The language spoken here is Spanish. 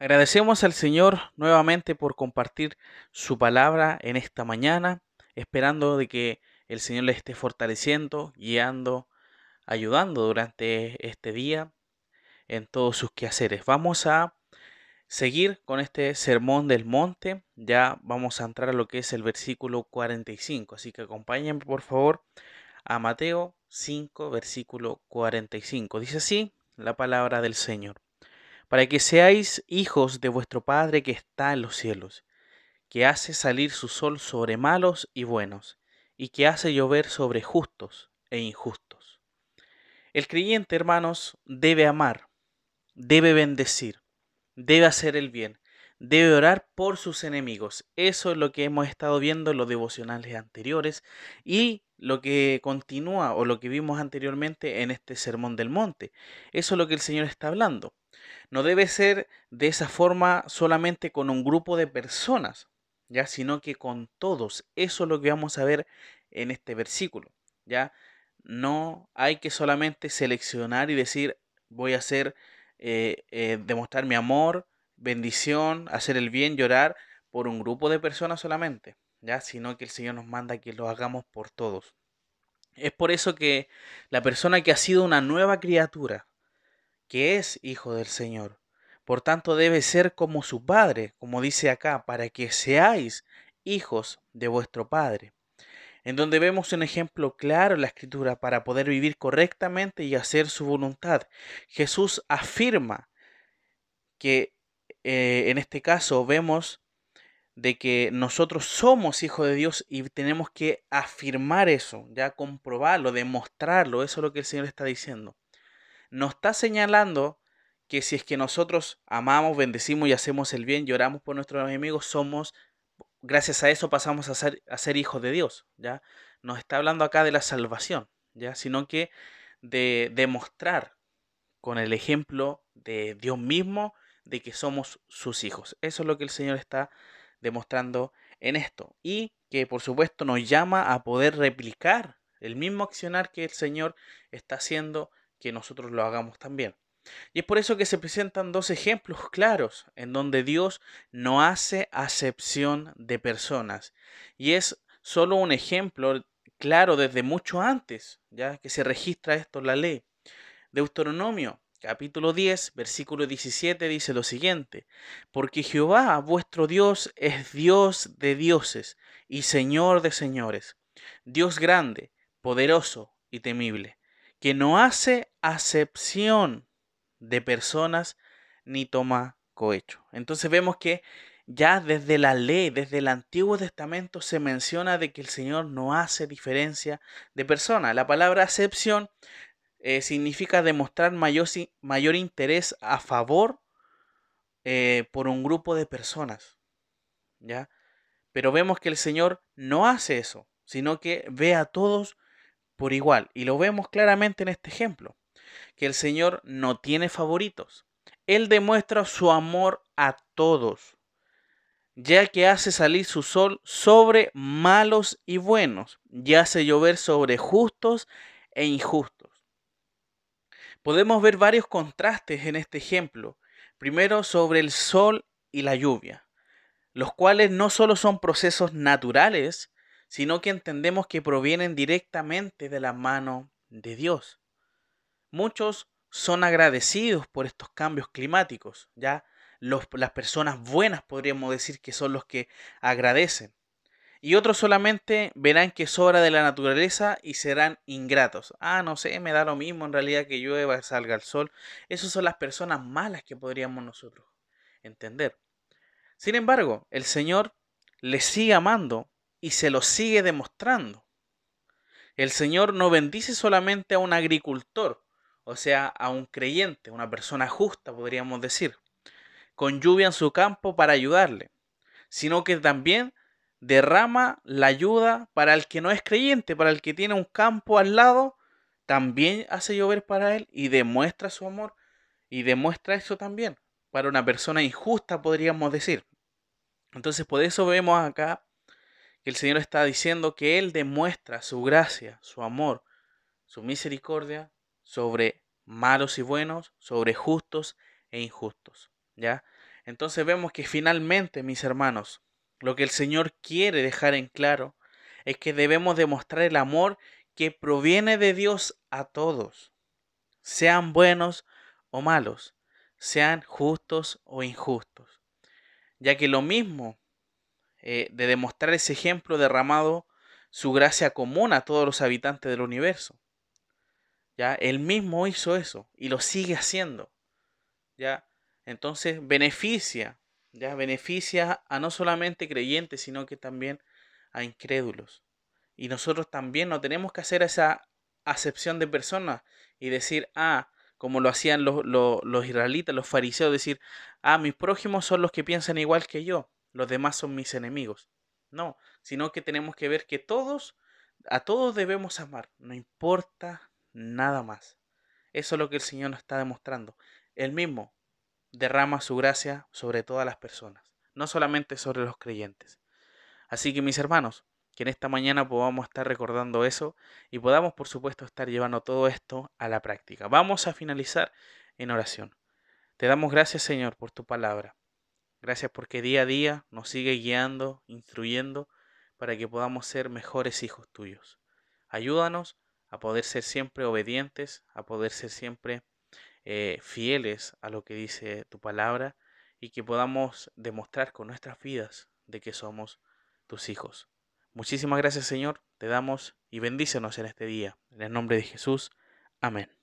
Agradecemos al Señor nuevamente por compartir su palabra en esta mañana, esperando de que el Señor le esté fortaleciendo, guiando, ayudando durante este día en todos sus quehaceres. Vamos a seguir con este sermón del monte. Ya vamos a entrar a lo que es el versículo 45. Así que acompáñenme por favor a Mateo 5, versículo 45. Dice así la palabra del Señor para que seáis hijos de vuestro Padre que está en los cielos, que hace salir su sol sobre malos y buenos, y que hace llover sobre justos e injustos. El creyente, hermanos, debe amar, debe bendecir, debe hacer el bien, debe orar por sus enemigos. Eso es lo que hemos estado viendo en los devocionales anteriores y lo que continúa o lo que vimos anteriormente en este Sermón del Monte. Eso es lo que el Señor está hablando no debe ser de esa forma solamente con un grupo de personas, ya, sino que con todos. Eso es lo que vamos a ver en este versículo, ya. No hay que solamente seleccionar y decir voy a hacer, eh, eh, demostrar mi amor, bendición, hacer el bien, llorar por un grupo de personas solamente, ya, sino que el Señor nos manda que lo hagamos por todos. Es por eso que la persona que ha sido una nueva criatura, que es hijo del Señor. Por tanto, debe ser como su Padre, como dice acá, para que seáis hijos de vuestro Padre. En donde vemos un ejemplo claro en la Escritura para poder vivir correctamente y hacer su voluntad. Jesús afirma que eh, en este caso vemos de que nosotros somos hijos de Dios y tenemos que afirmar eso, ya comprobarlo, demostrarlo. Eso es lo que el Señor está diciendo nos está señalando que si es que nosotros amamos, bendecimos y hacemos el bien, lloramos por nuestros enemigos, somos, gracias a eso pasamos a ser, a ser hijos de Dios, ¿ya? Nos está hablando acá de la salvación, ¿ya? Sino que de demostrar con el ejemplo de Dios mismo de que somos sus hijos. Eso es lo que el Señor está demostrando en esto. Y que por supuesto nos llama a poder replicar el mismo accionar que el Señor está haciendo que nosotros lo hagamos también. Y es por eso que se presentan dos ejemplos claros en donde Dios no hace acepción de personas. Y es solo un ejemplo claro desde mucho antes, ya que se registra esto en la ley. Deuteronomio capítulo 10, versículo 17 dice lo siguiente, porque Jehová vuestro Dios es Dios de dioses y Señor de señores, Dios grande, poderoso y temible que no hace acepción de personas ni toma cohecho. Entonces vemos que ya desde la ley, desde el Antiguo Testamento se menciona de que el Señor no hace diferencia de personas. La palabra acepción eh, significa demostrar mayor, mayor, interés a favor eh, por un grupo de personas. ¿Ya? Pero vemos que el Señor no hace eso, sino que ve a todos por igual. Y lo vemos claramente en este ejemplo, que el Señor no tiene favoritos. Él demuestra su amor a todos, ya que hace salir su sol sobre malos y buenos, y hace llover sobre justos e injustos. Podemos ver varios contrastes en este ejemplo. Primero sobre el sol y la lluvia, los cuales no solo son procesos naturales, sino que entendemos que provienen directamente de la mano de Dios. Muchos son agradecidos por estos cambios climáticos, ya las personas buenas podríamos decir que son los que agradecen. Y otros solamente verán que es obra de la naturaleza y serán ingratos. Ah, no sé, me da lo mismo en realidad que llueva, salga el sol. Esas son las personas malas que podríamos nosotros entender. Sin embargo, el Señor les sigue amando y se lo sigue demostrando. El Señor no bendice solamente a un agricultor, o sea, a un creyente, una persona justa, podríamos decir, con lluvia en su campo para ayudarle, sino que también derrama la ayuda para el que no es creyente, para el que tiene un campo al lado, también hace llover para él y demuestra su amor y demuestra eso también para una persona injusta, podríamos decir. Entonces, por eso vemos acá que el Señor está diciendo que Él demuestra su gracia, su amor, su misericordia sobre malos y buenos, sobre justos e injustos. ¿Ya? Entonces vemos que finalmente, mis hermanos, lo que el Señor quiere dejar en claro es que debemos demostrar el amor que proviene de Dios a todos, sean buenos o malos, sean justos o injustos, ya que lo mismo eh, de demostrar ese ejemplo derramado su gracia común a todos los habitantes del universo. ¿Ya? Él mismo hizo eso y lo sigue haciendo. ¿Ya? Entonces beneficia, ¿ya? Beneficia a no solamente creyentes, sino que también a incrédulos. Y nosotros también no tenemos que hacer esa acepción de personas y decir, ah, como lo hacían los, los israelitas, los fariseos, decir, ah, mis prójimos son los que piensan igual que yo, los demás son mis enemigos. No, sino que tenemos que ver que todos, a todos debemos amar, no importa nada más. Eso es lo que el Señor nos está demostrando. Él mismo derrama su gracia sobre todas las personas, no solamente sobre los creyentes. Así que mis hermanos, que en esta mañana podamos estar recordando eso y podamos por supuesto estar llevando todo esto a la práctica. Vamos a finalizar en oración. Te damos gracias Señor por tu palabra. Gracias porque día a día nos sigue guiando, instruyendo, para que podamos ser mejores hijos tuyos. Ayúdanos a poder ser siempre obedientes, a poder ser siempre eh, fieles a lo que dice tu palabra y que podamos demostrar con nuestras vidas de que somos tus hijos. Muchísimas gracias Señor, te damos y bendícenos en este día. En el nombre de Jesús. Amén.